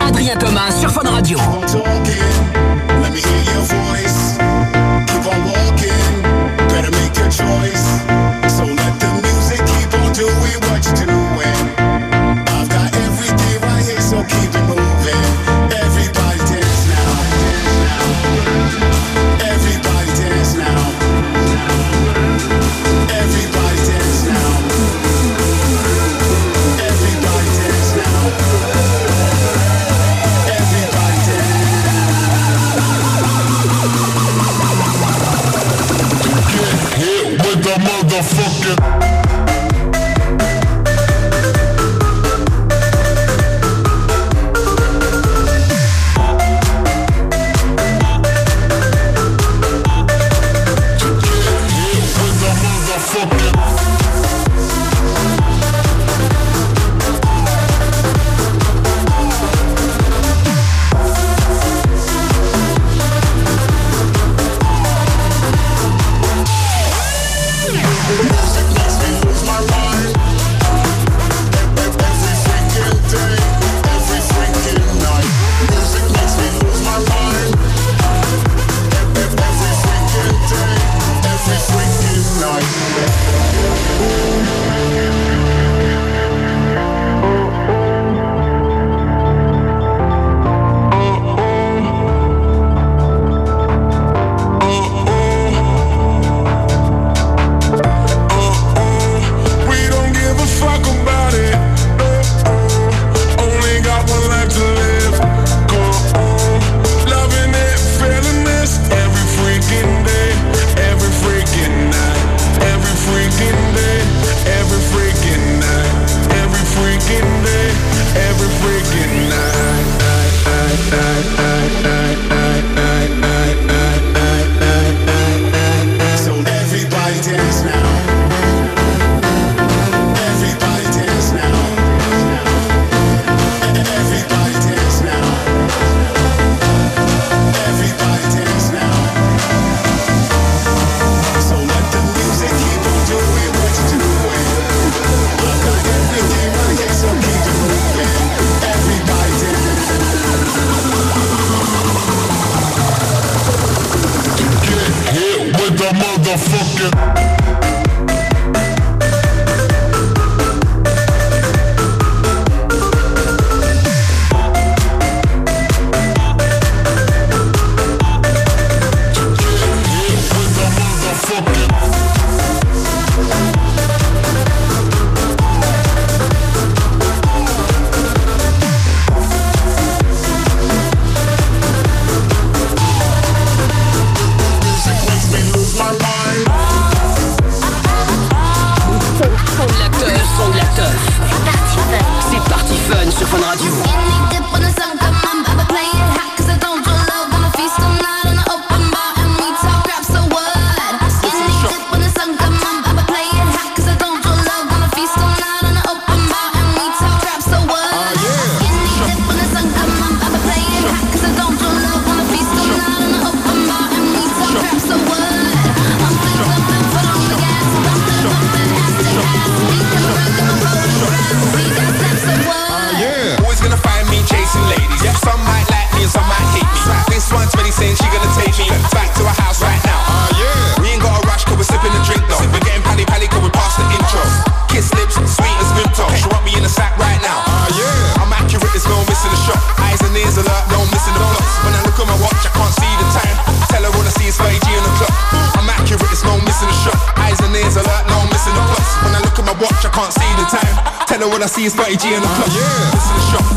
Adrien Thomas sur Fun Radio. All I see is 30 G in the club. Yeah. This is the shop.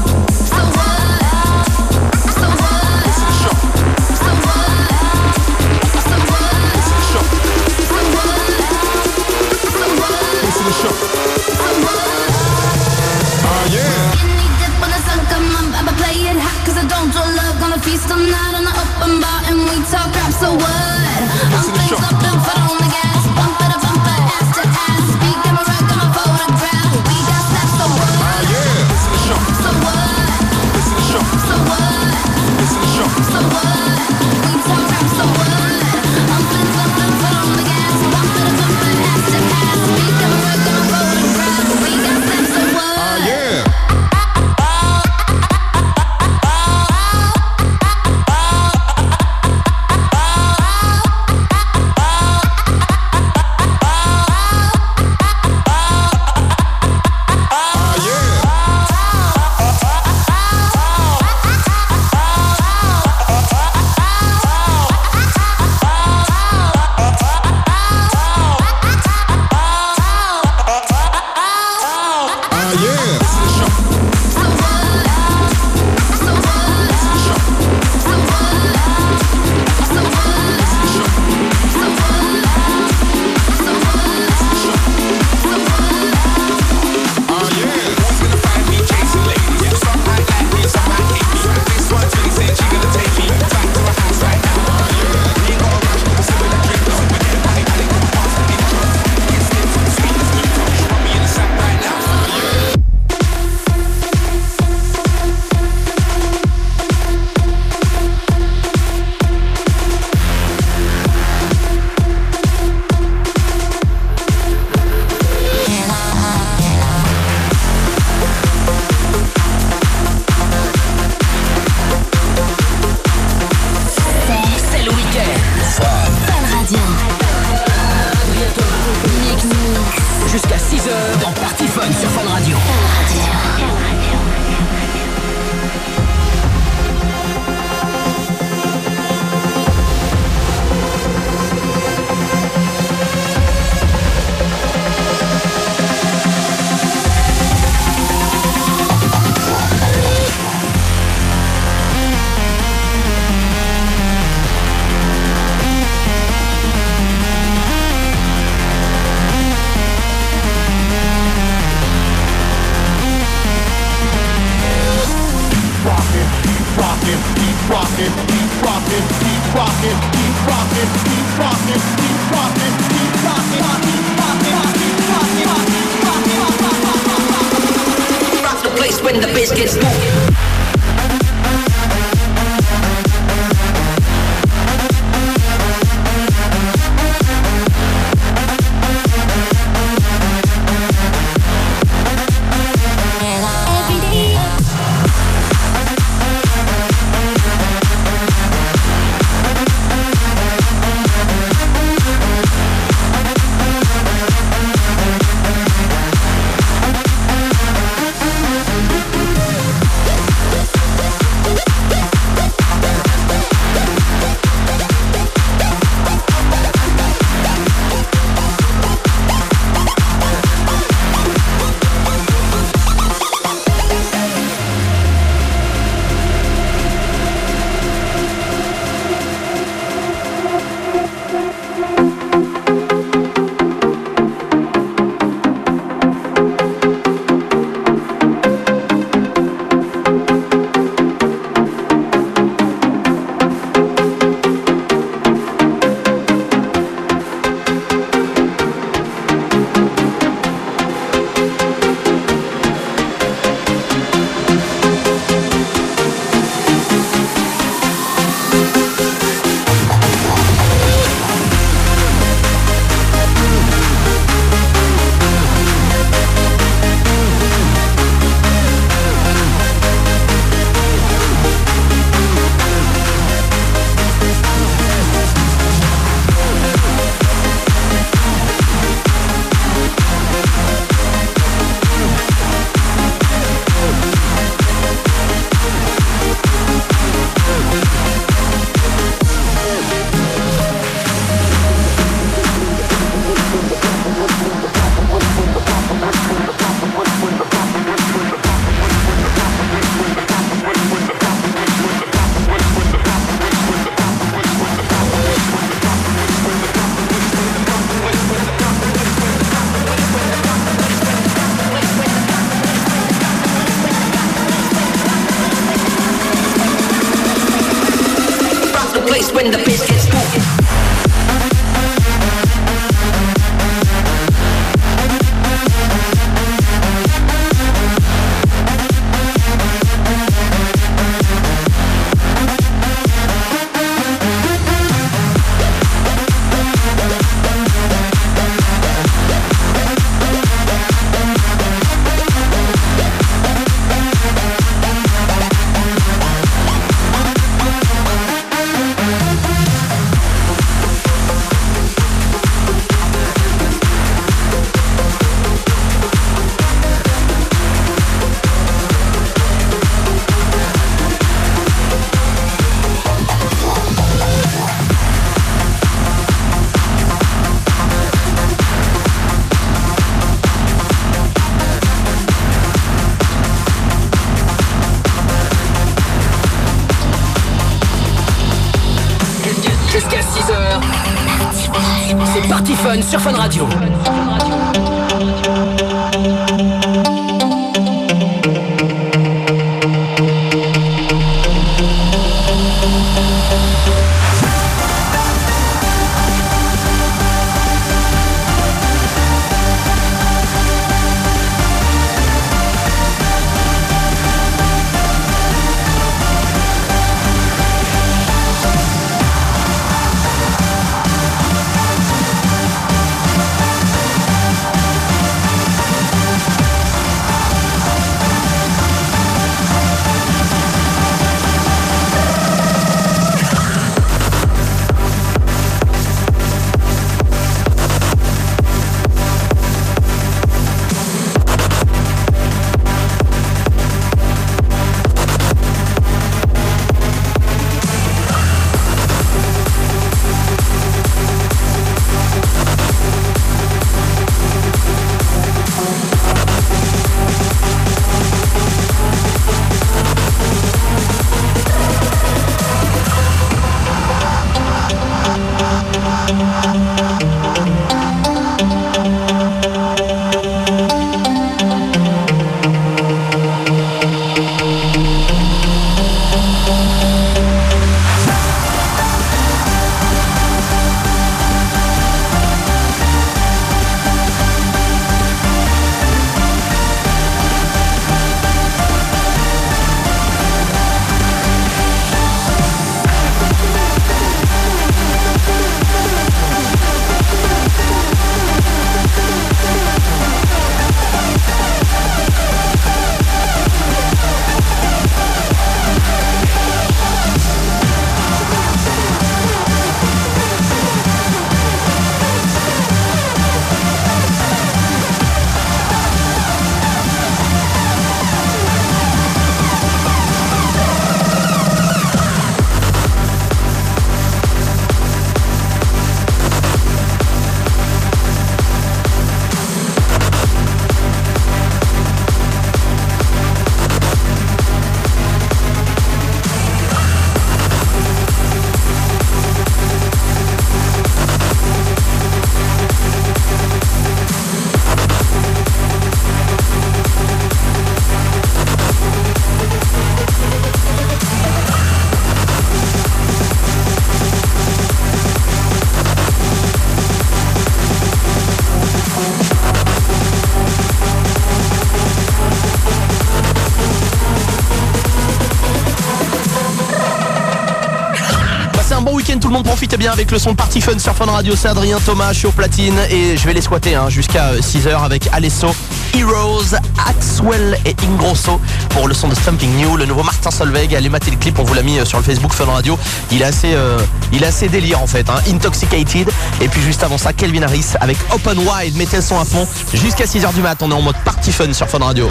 Bien avec le son Party Fun sur Fun Radio, c'est Adrien Thomas, je suis au platine et je vais les squatter hein, jusqu'à 6h avec Alesso, Heroes, Axwell et Ingrosso pour le son de Stumping New, le nouveau Martin Solveig, allez mater le clip, on vous l'a mis euh, sur le Facebook Fun Radio, il est assez, euh, il est assez délire en fait, hein. Intoxicated et puis juste avant ça Kelvin Harris avec Open Wide, mettez le son à fond jusqu'à 6h du mat, on est en mode Party Fun sur Fun Radio.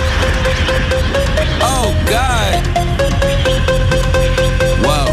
Oh. Whoa.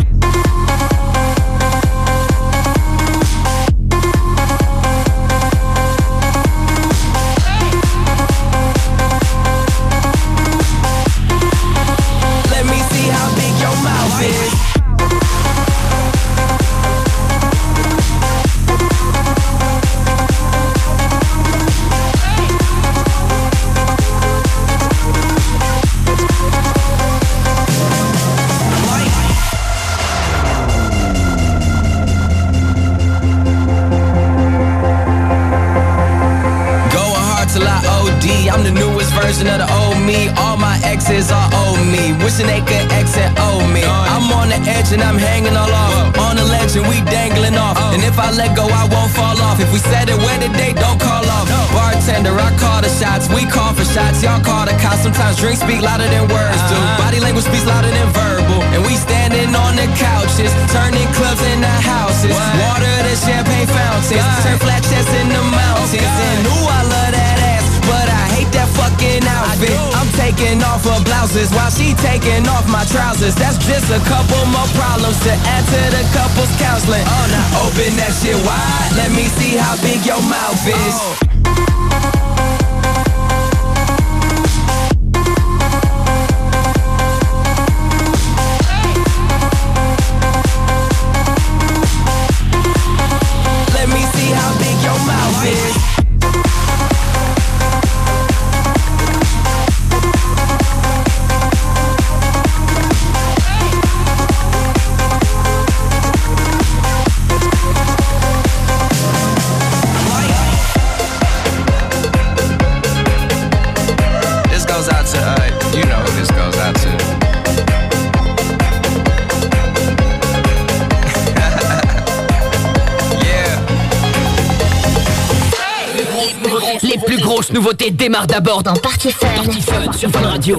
démarre d'abord dans Party Fun, sur Fun Fun Radio.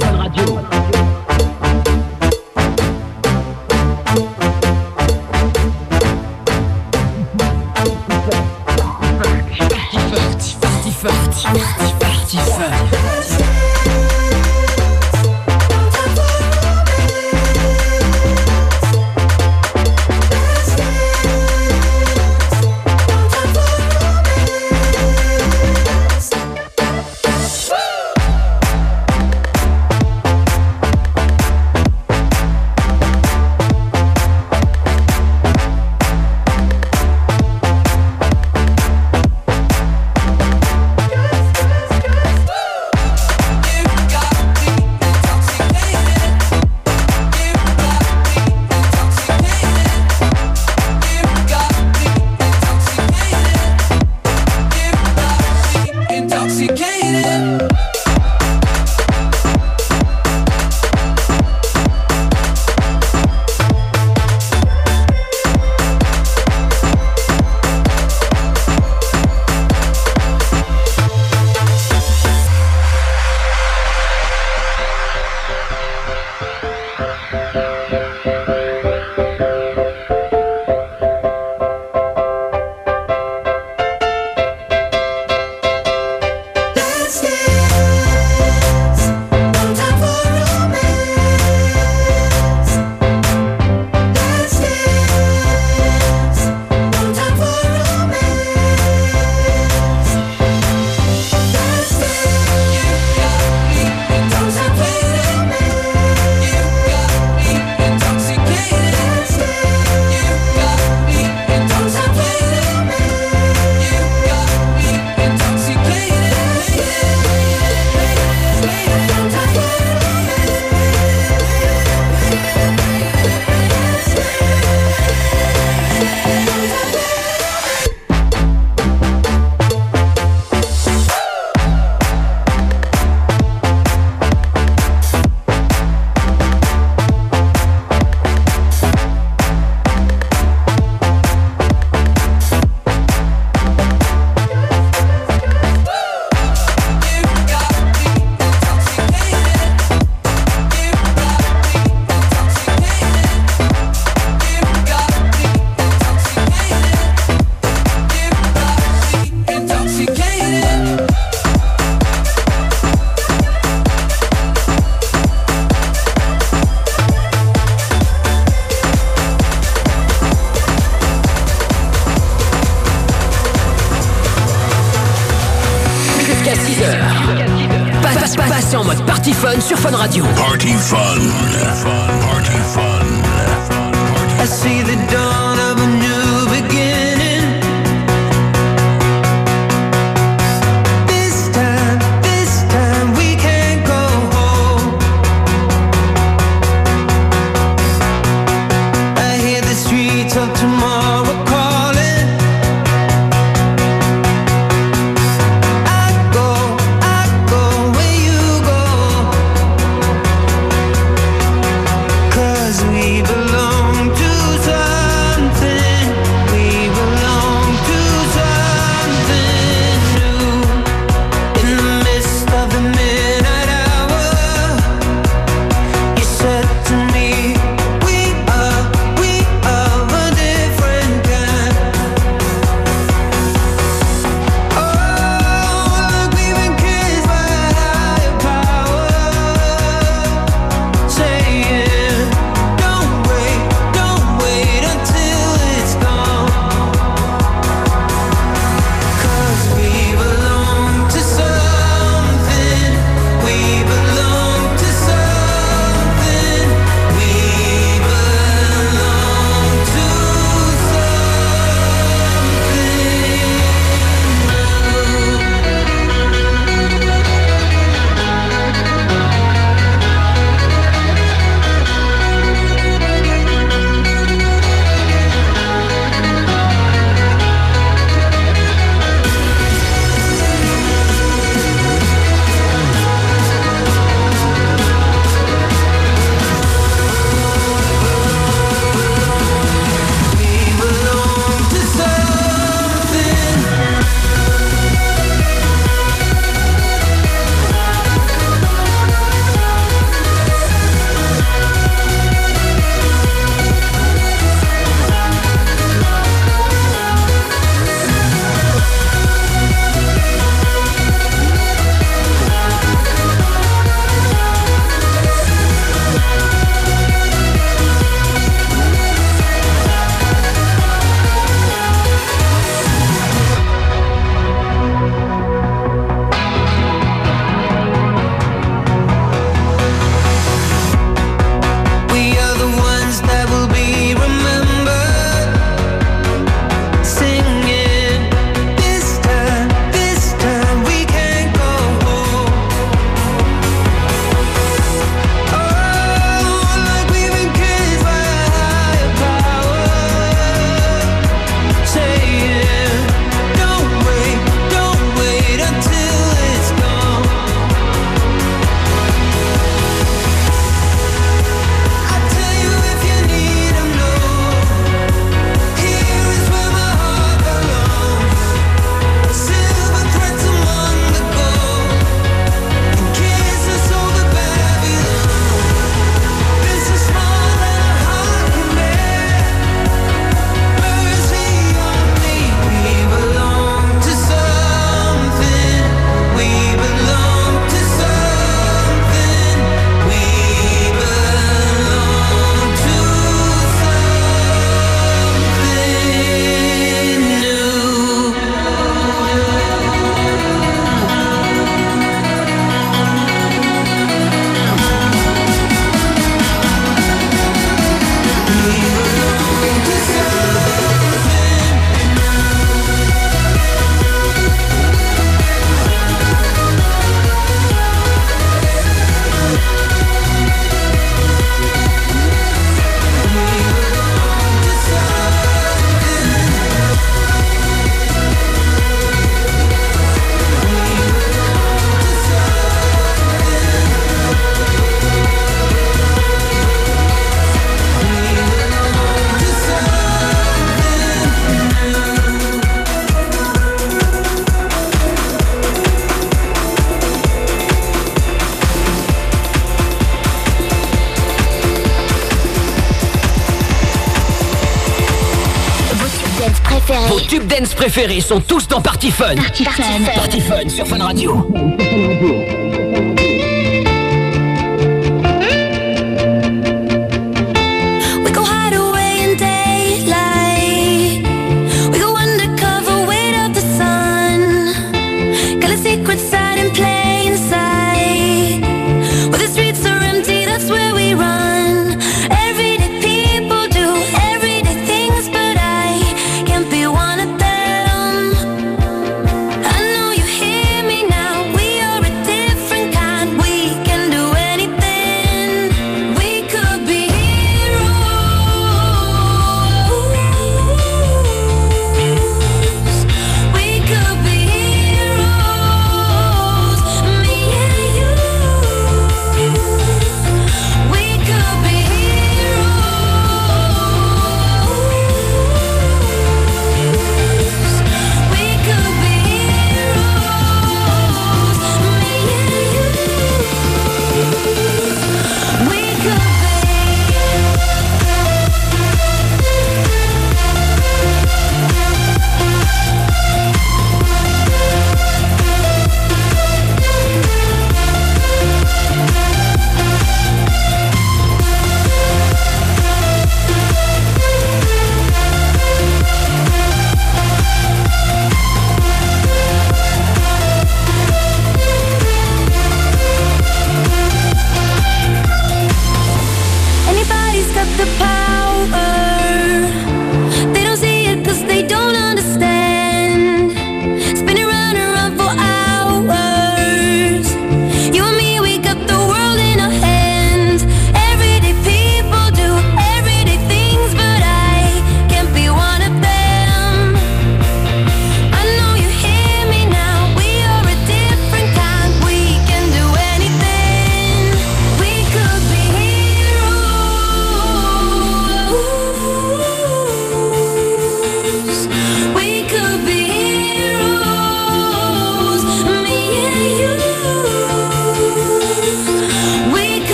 préférés sont tous dans Party Fun. Party, Party, Party Fun. Party Fun sur Fun Radio.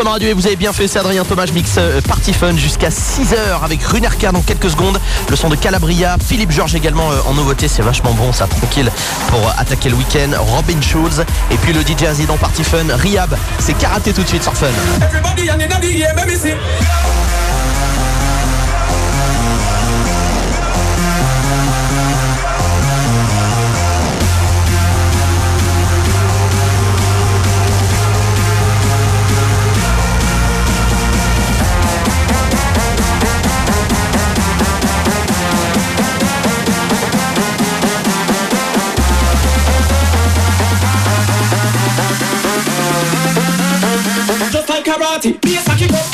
Radio et vous avez bien fait, c'est Adrien Thomas Mix euh, Party Fun jusqu'à 6h avec Runerker dans quelques secondes. Le son de Calabria, Philippe Georges également euh, en nouveauté, c'est vachement bon ça, tranquille pour euh, attaquer le week-end. Robin Schulz et puis le DJ dans Party Fun, Riab, c'est karaté tout de suite sur Fun. Party, Bass a kick up.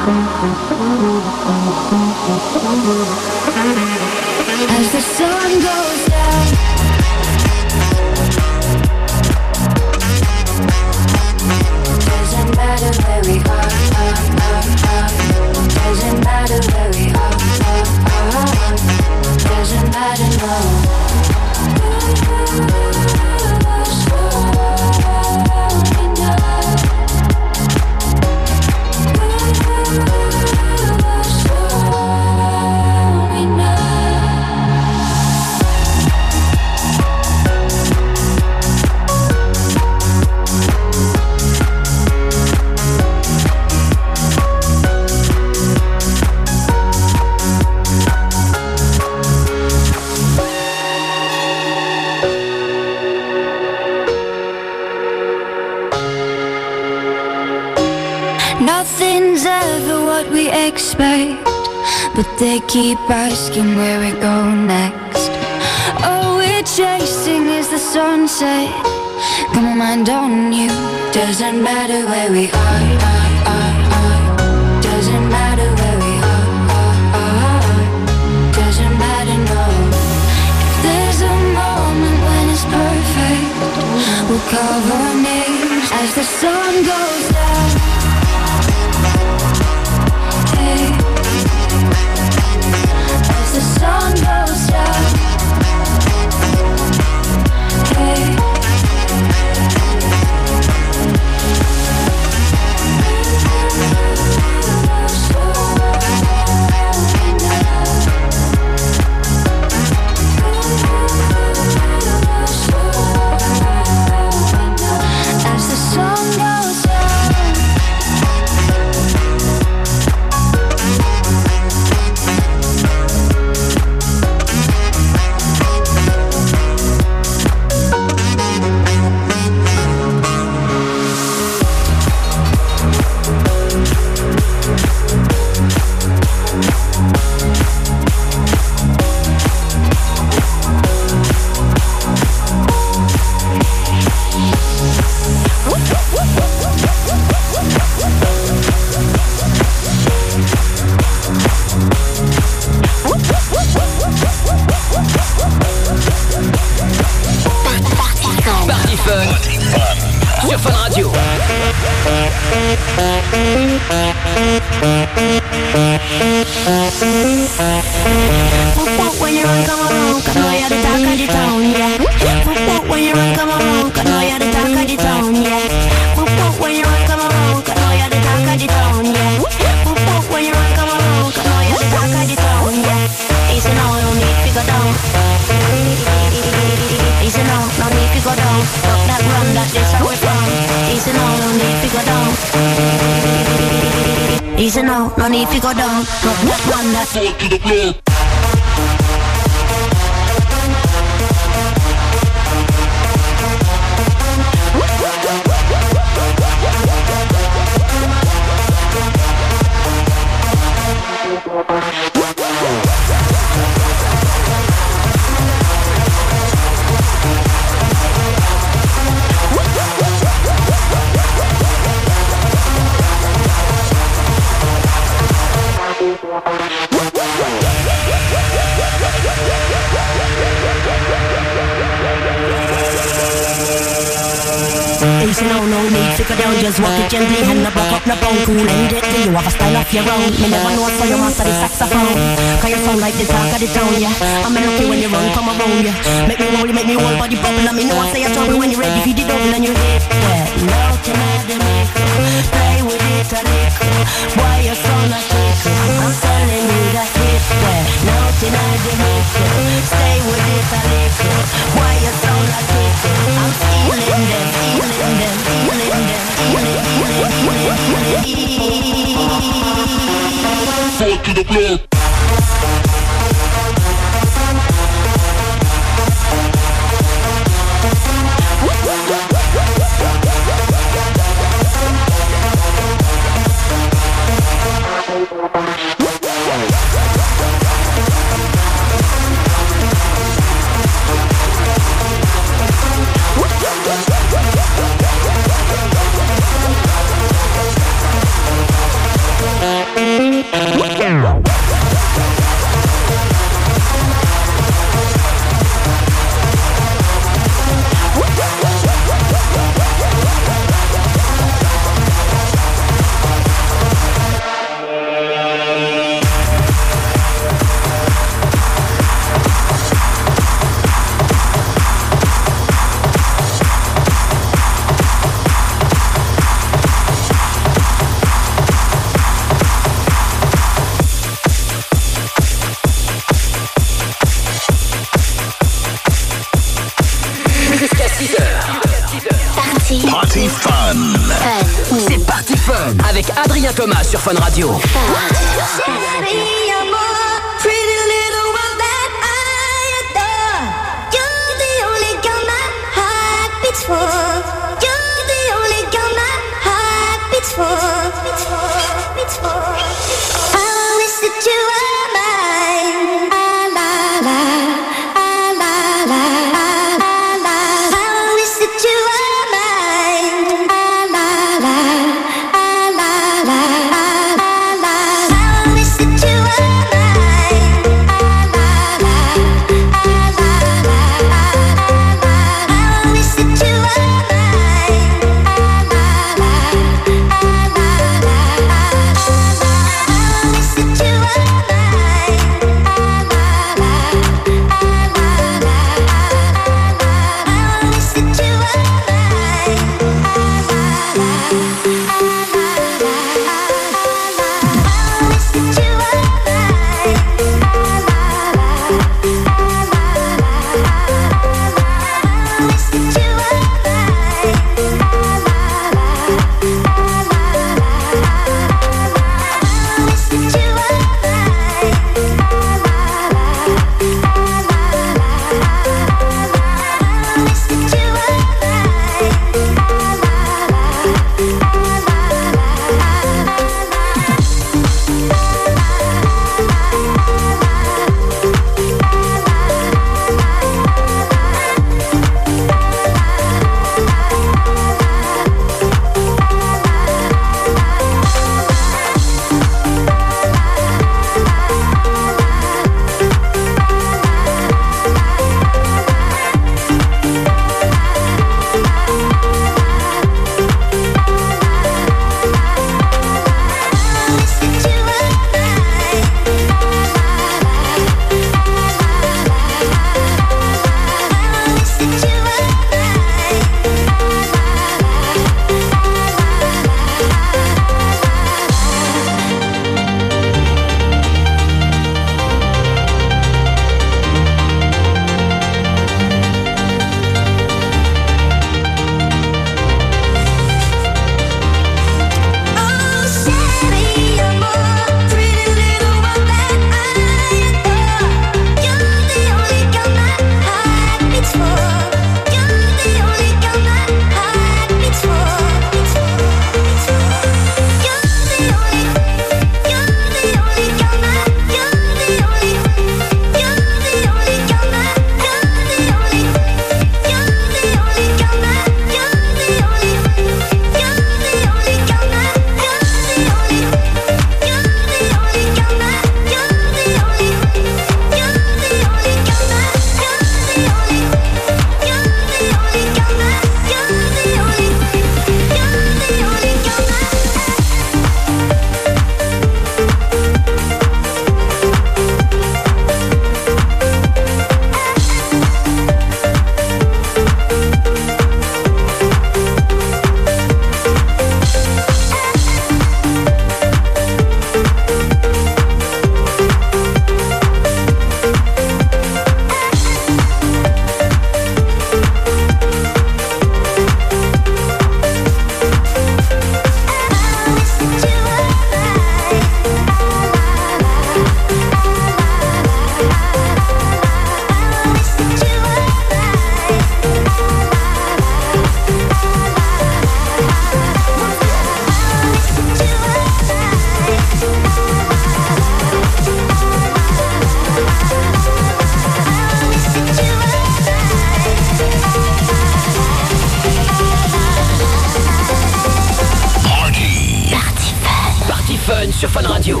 Sur Fun Radio.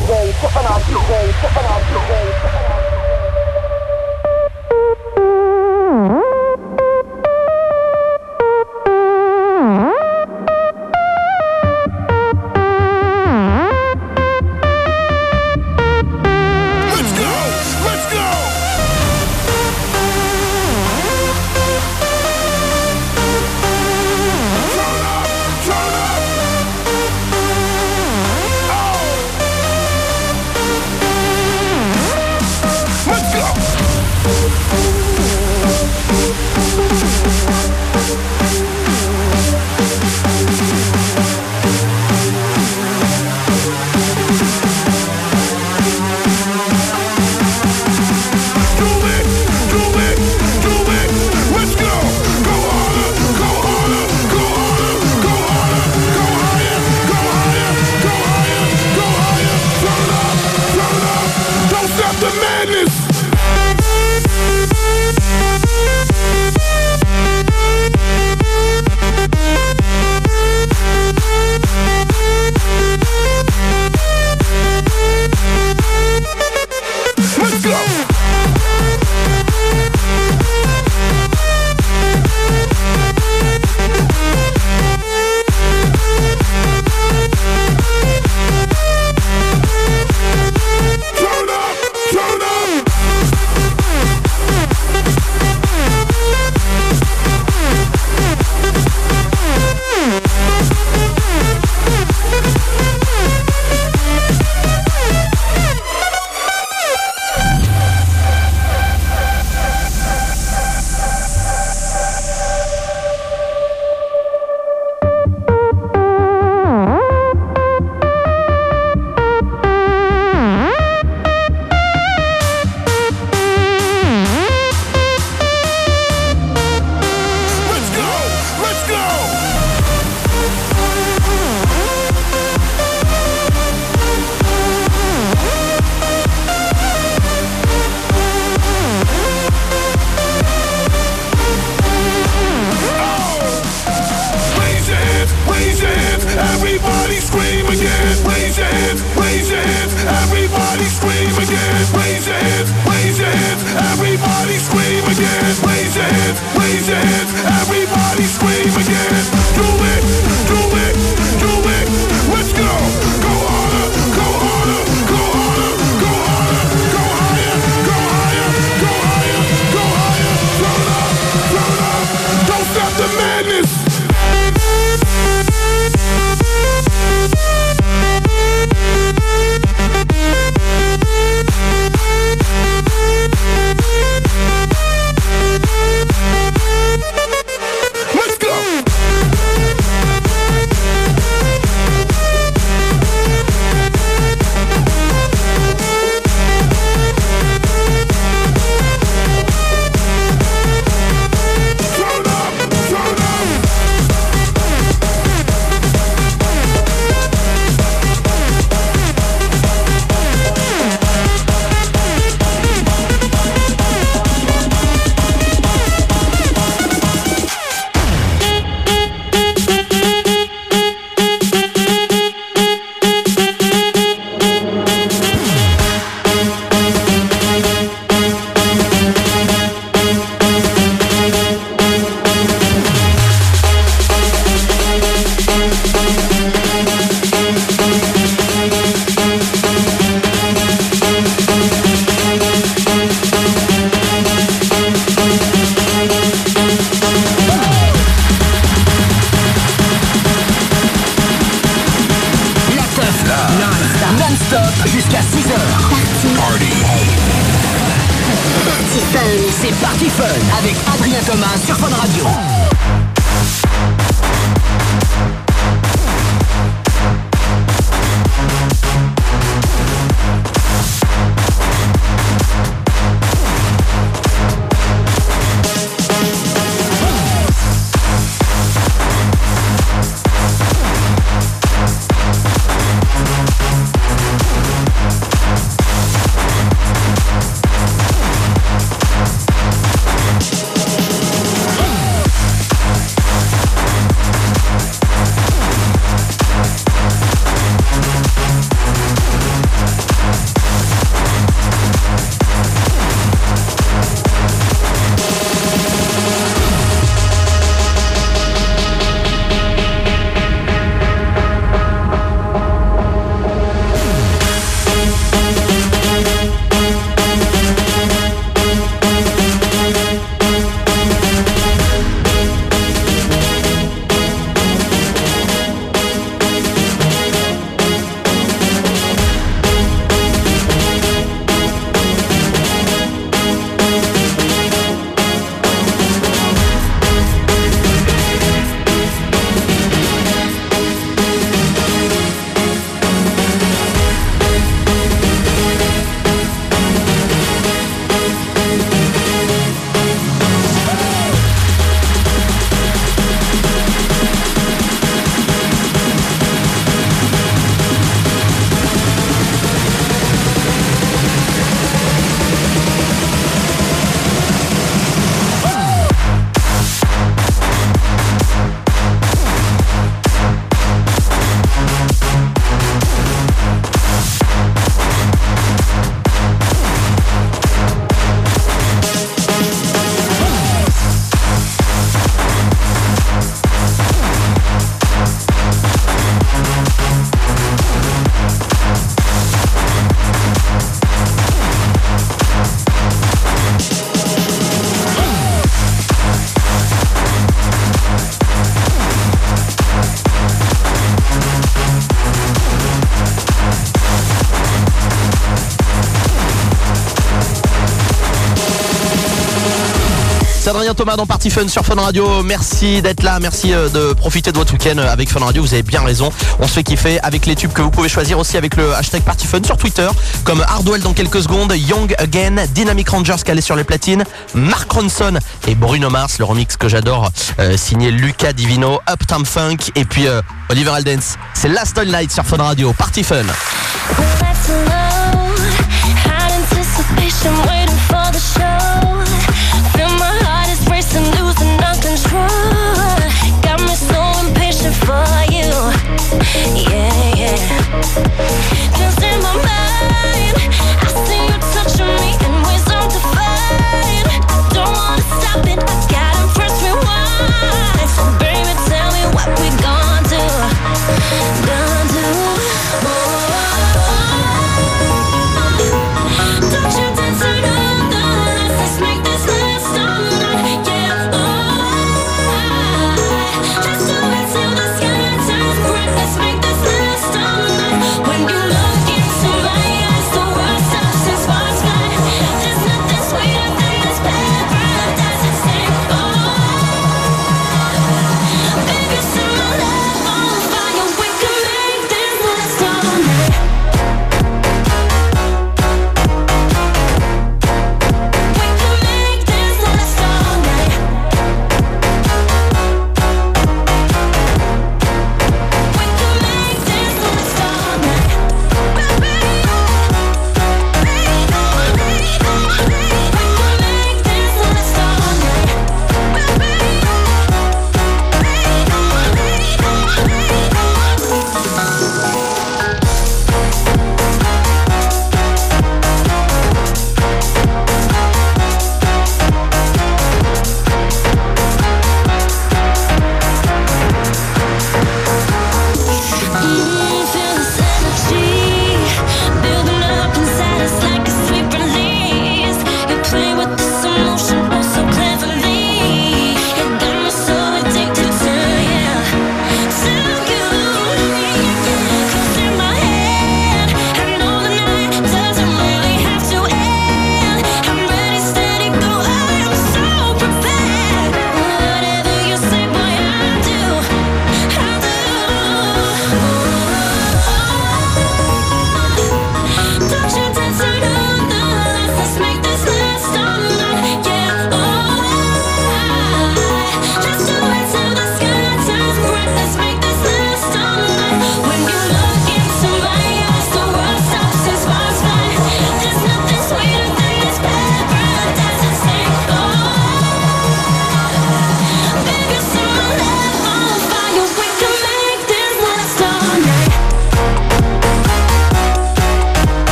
Thomas dans Party Fun sur Fun Radio. Merci d'être là, merci euh, de profiter de votre week-end euh, avec Fun Radio. Vous avez bien raison. On se fait kiffer avec les tubes que vous pouvez choisir aussi avec le hashtag Party Fun sur Twitter, comme Hardwell dans quelques secondes, Young Again, Dynamic Rangers calé sur les platines, Mark Ronson et Bruno Mars, le remix que j'adore, euh, signé Lucas Divino, Uptown Funk et puis Oliver Aldens. C'est Last All Night sur Fun Radio. Party Fun.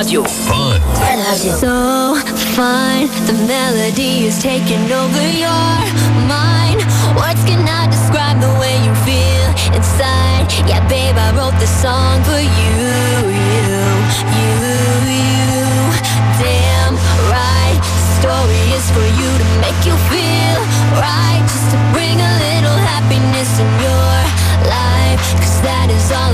Radio. Fun. Radio. So fine, the melody is taking over your mind. Words cannot describe the way you feel inside. Yeah, babe, I wrote this song for you, you, you, you. Damn right, the story is for you to make you feel right, just to bring a little happiness in your life. Cause that is all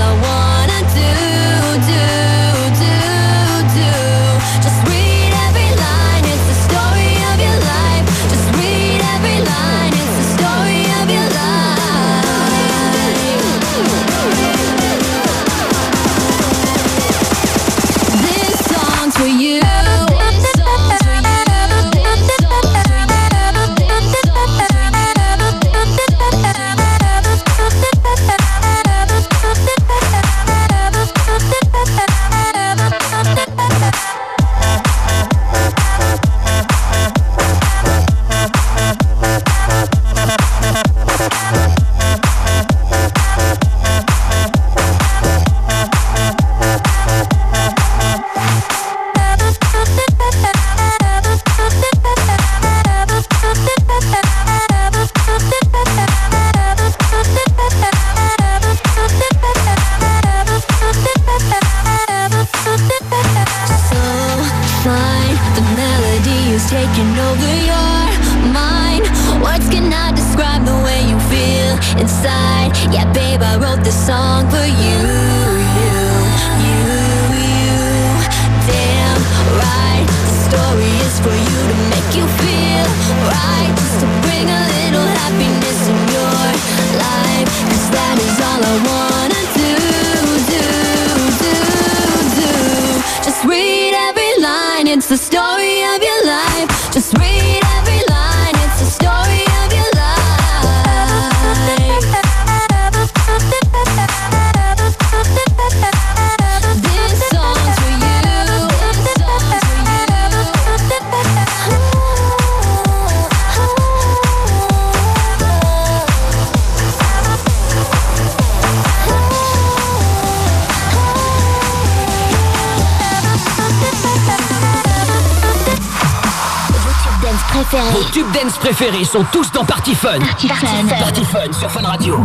sont tous dans Party Fun. Party, Party, Fun. Fun. Party Fun sur Fun Radio.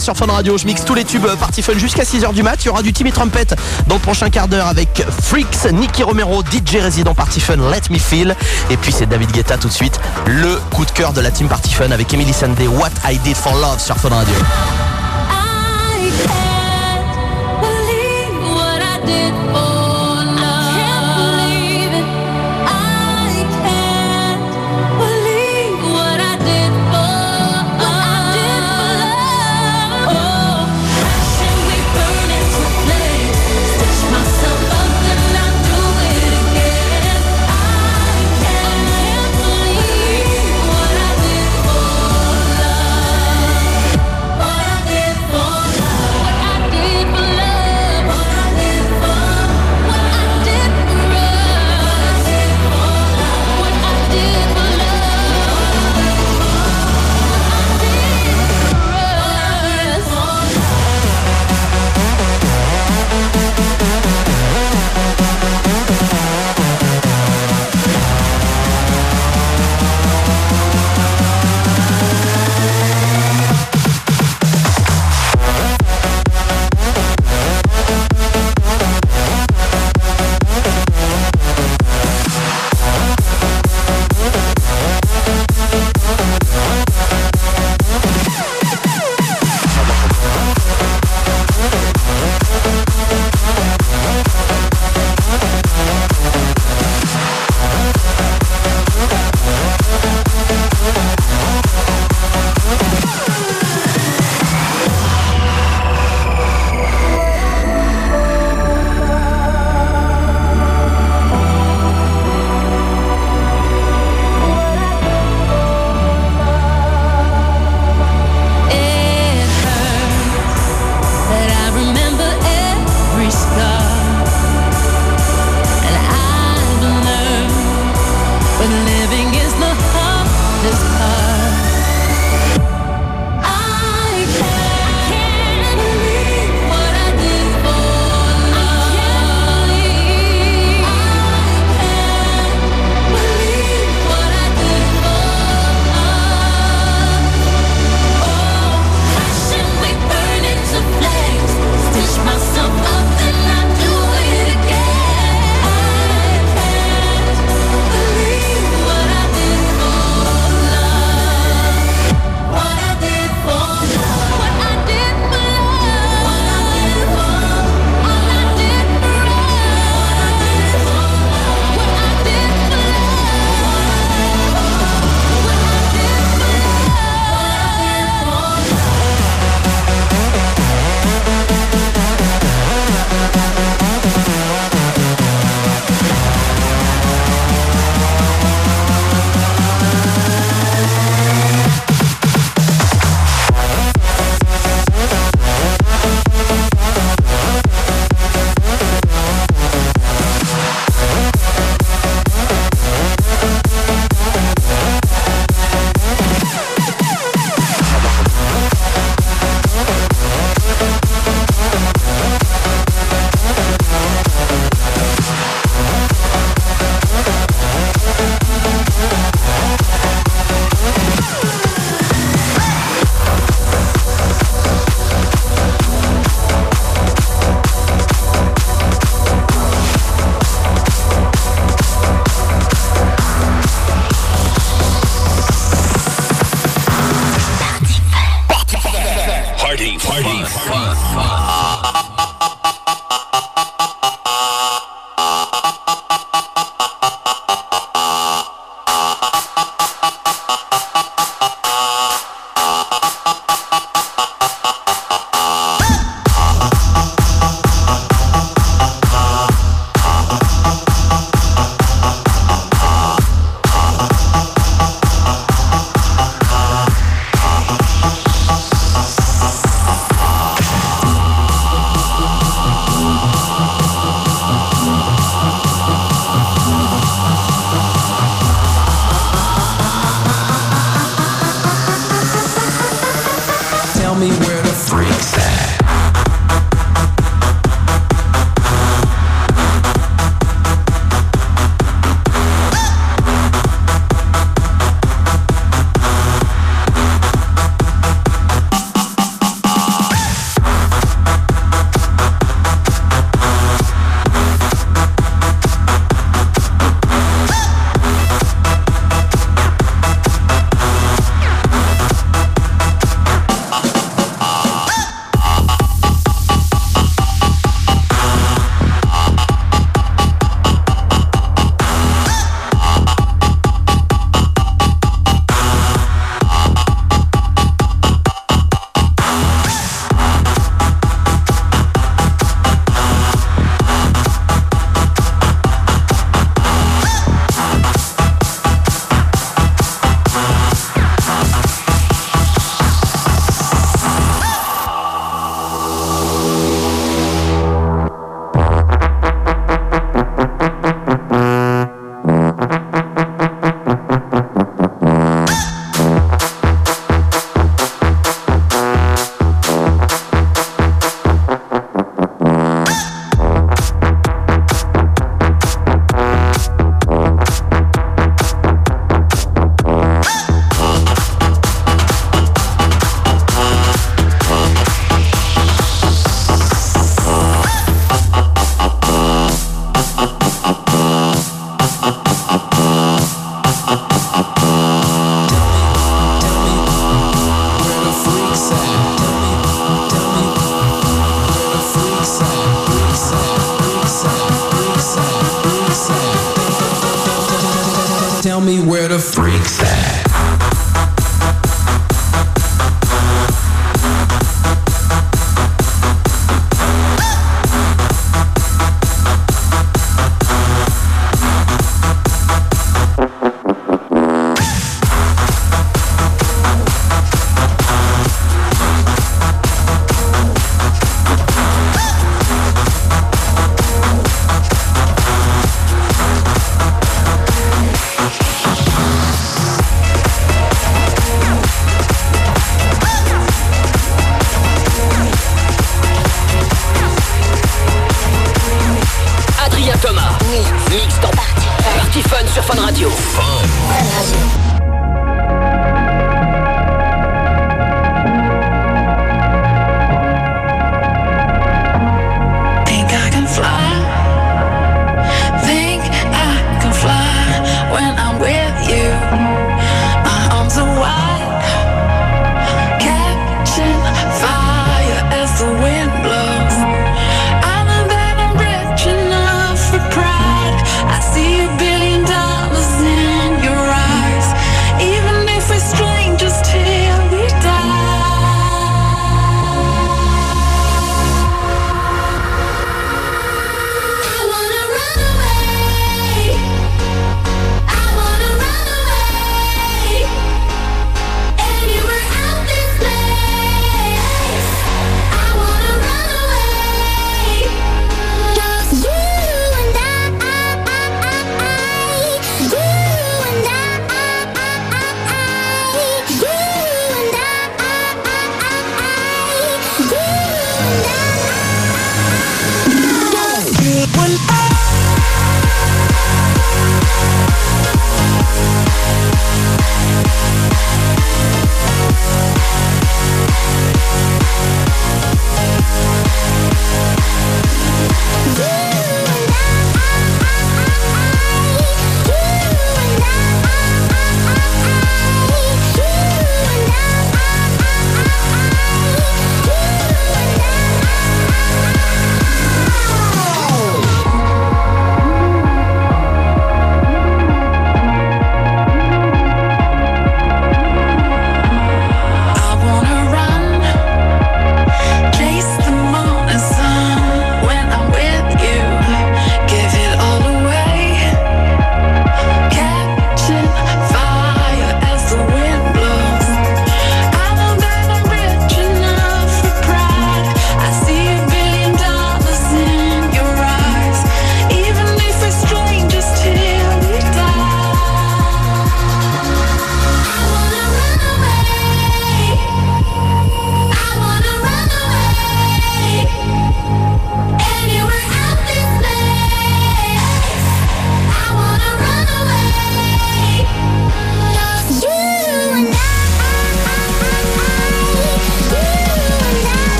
Sur Fun Radio. Je mixe tous les tubes euh, Party Fun jusqu'à 6h du mat. Il y aura du Timmy Trumpet dans le prochain quart d'heure avec Freaks, Nicky Romero, DJ Résident Party Fun, Let Me Feel. Et puis c'est David Guetta tout de suite. Le coup de cœur de la team Party Fun avec Emily Sandé, What I Did for Love sur Fun Radio.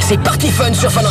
C'est Party Fun sur Fun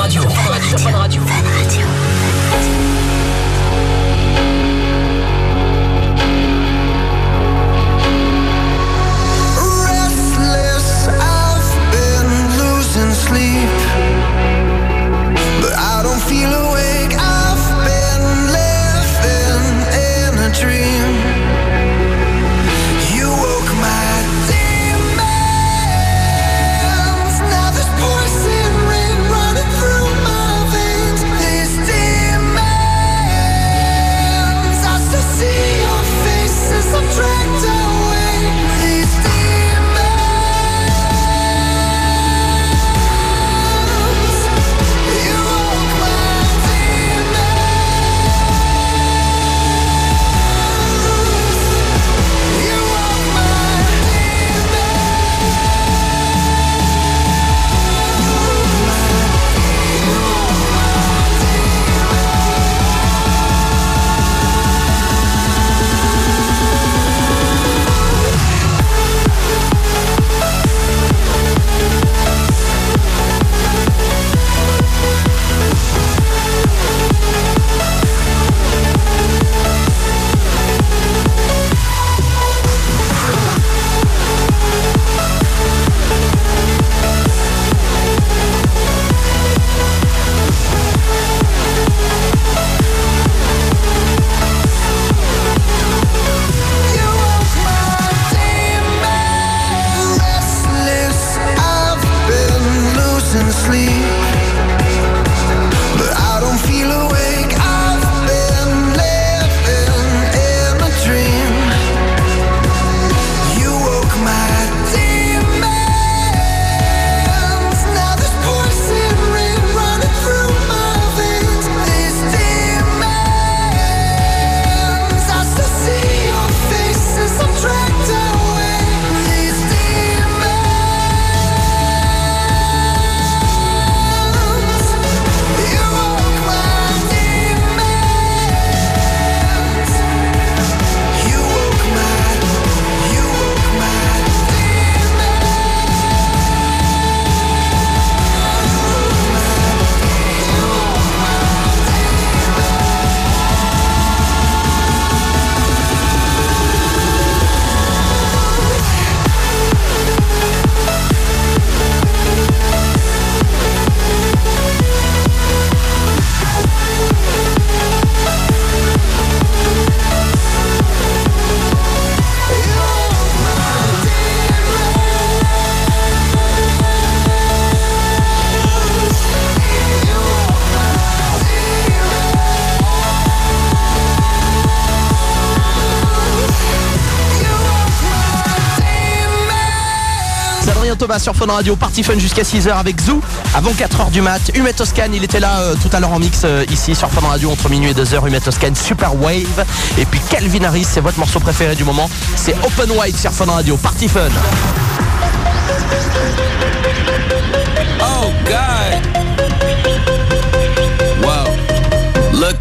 Sur Radio, Party Fun jusqu'à 6h avec Zou avant 4h du mat. Humet Toscan, il était là euh, tout à l'heure en mix euh, ici sur Fun Radio entre minuit et 2h. Humet Toscan, Super Wave. Et puis Calvin Harris, c'est votre morceau préféré du moment. C'est Open Wide sur Fun Radio, Party Fun.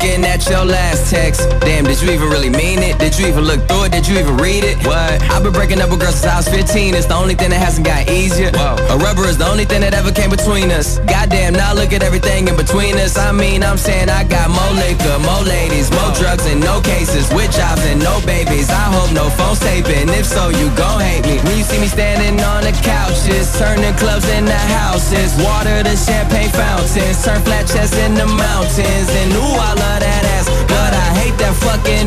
Looking at your last text. Damn, did you even really mean it? Did you even look through it? Did you even read it? What? I've been breaking up with girls since I was 15. It's the only thing that hasn't got easier. Whoa. A rubber is the only thing that ever came between us. Goddamn, now look at everything in between us. I mean, I'm saying I got more liquor, more ladies, more drugs and no cases. With jobs and no babies. I hope no phone's taping. If so, you gon' hate me. When you see me standing on the couches, turning clubs into houses. Water to champagne fountains, turn flat chests into mountains. And ooh, I love that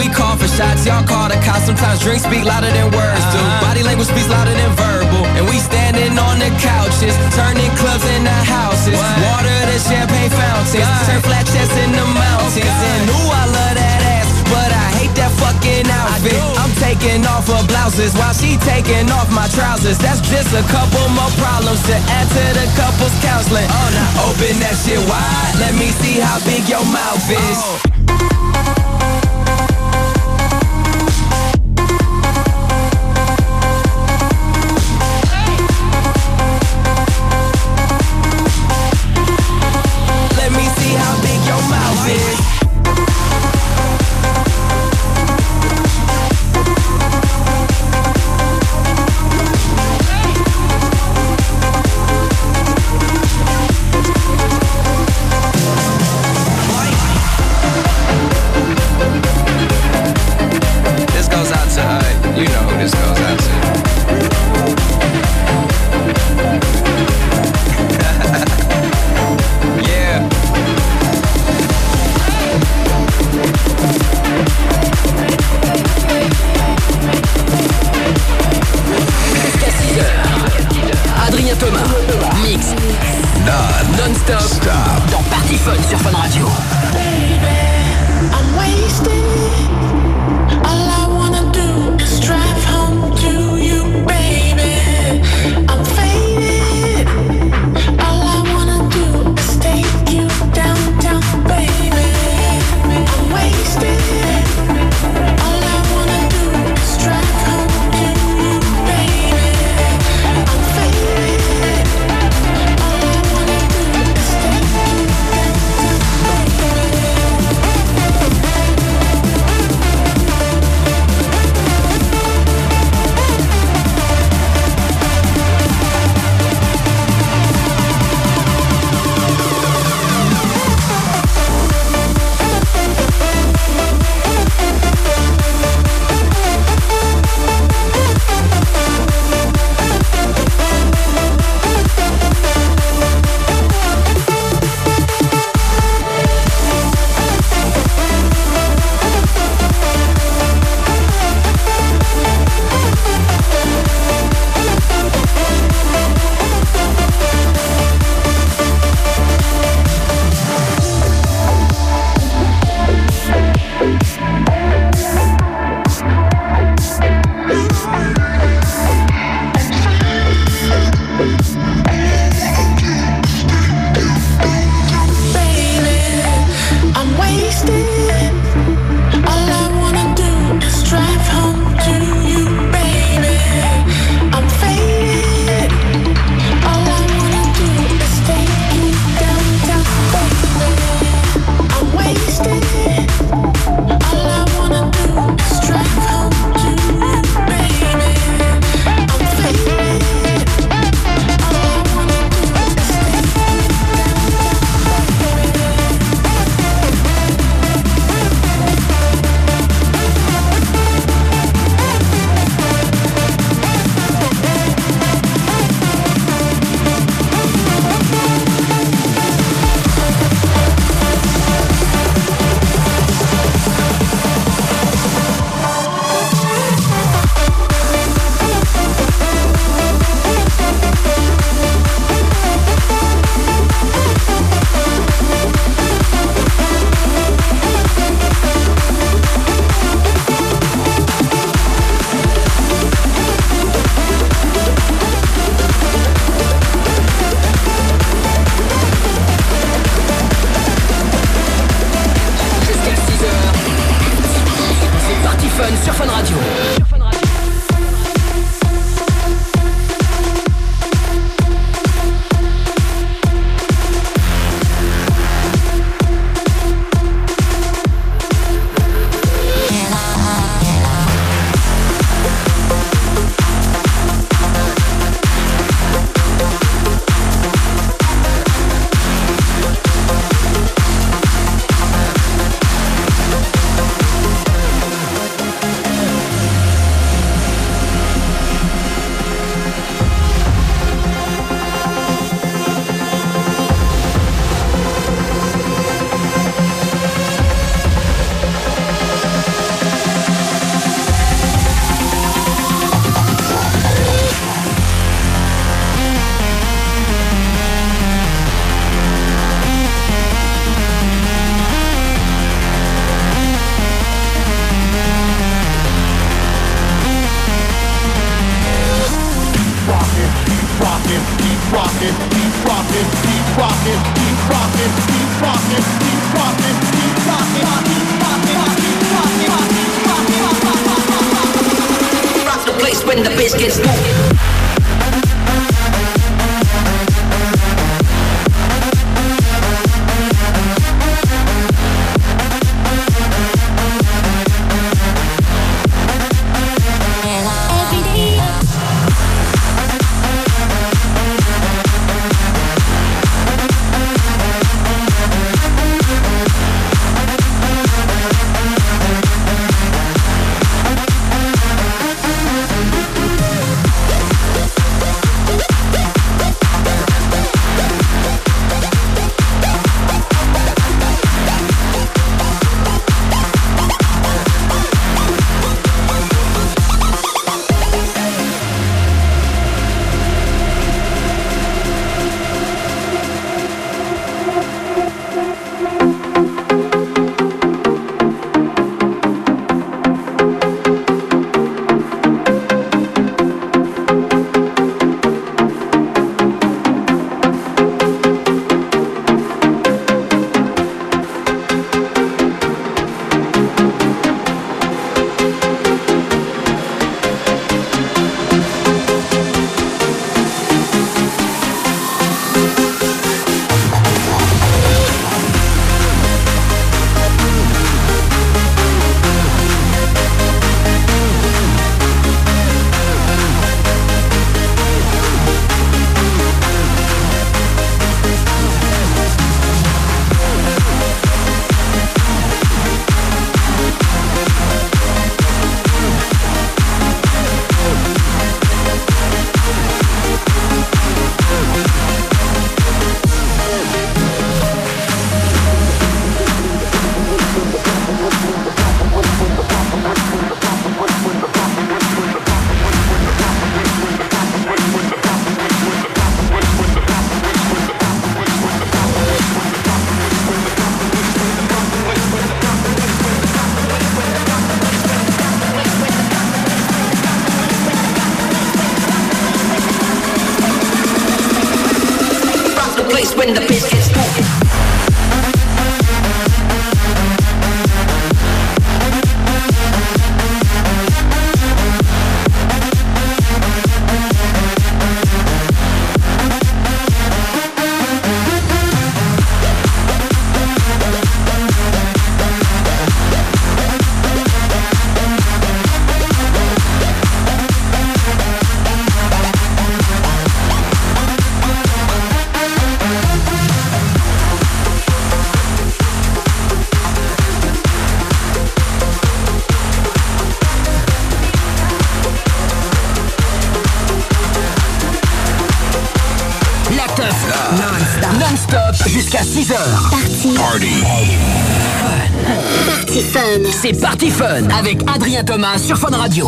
We call for shots. Y'all call the cops. Sometimes drinks speak louder than words do. Body language speaks louder than verbal. And we standing on the couches, turning clubs into houses. Water to champagne fountains. Turn flat chests in the mountains. And ooh, I love that ass, but I hate that fucking outfit. I'm taking off her blouses while she taking off my trousers. That's just a couple more problems to add to the couple's counseling. Oh, now open that shit wide. Let me see how big your mouth is. Let c'est parti Fun avec Adrien Thomas sur Fun Radio.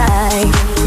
time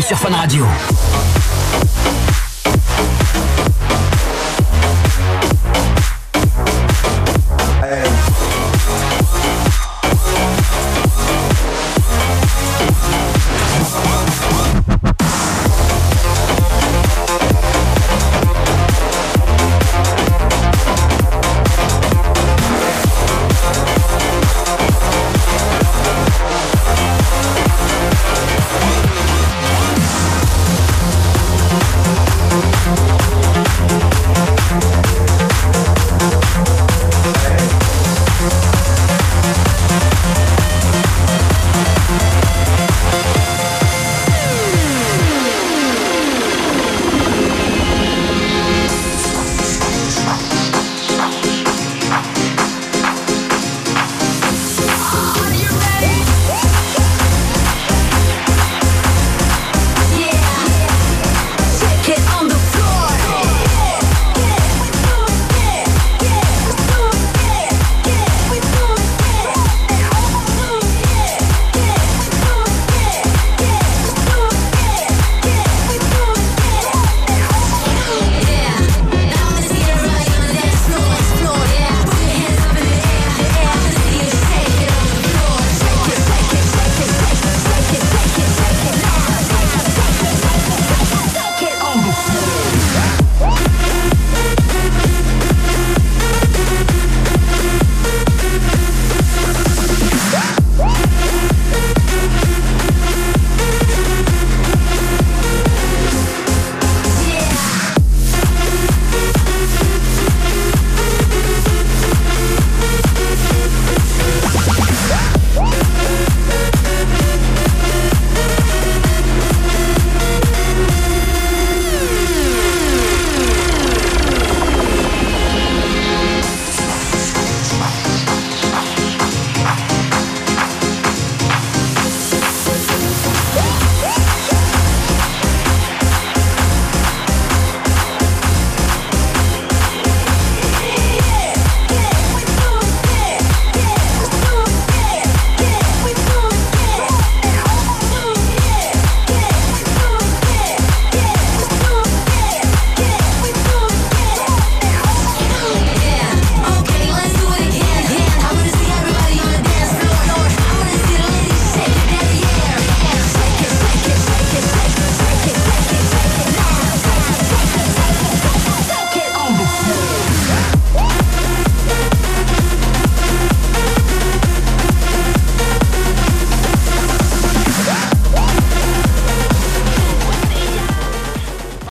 sur Fun Radio.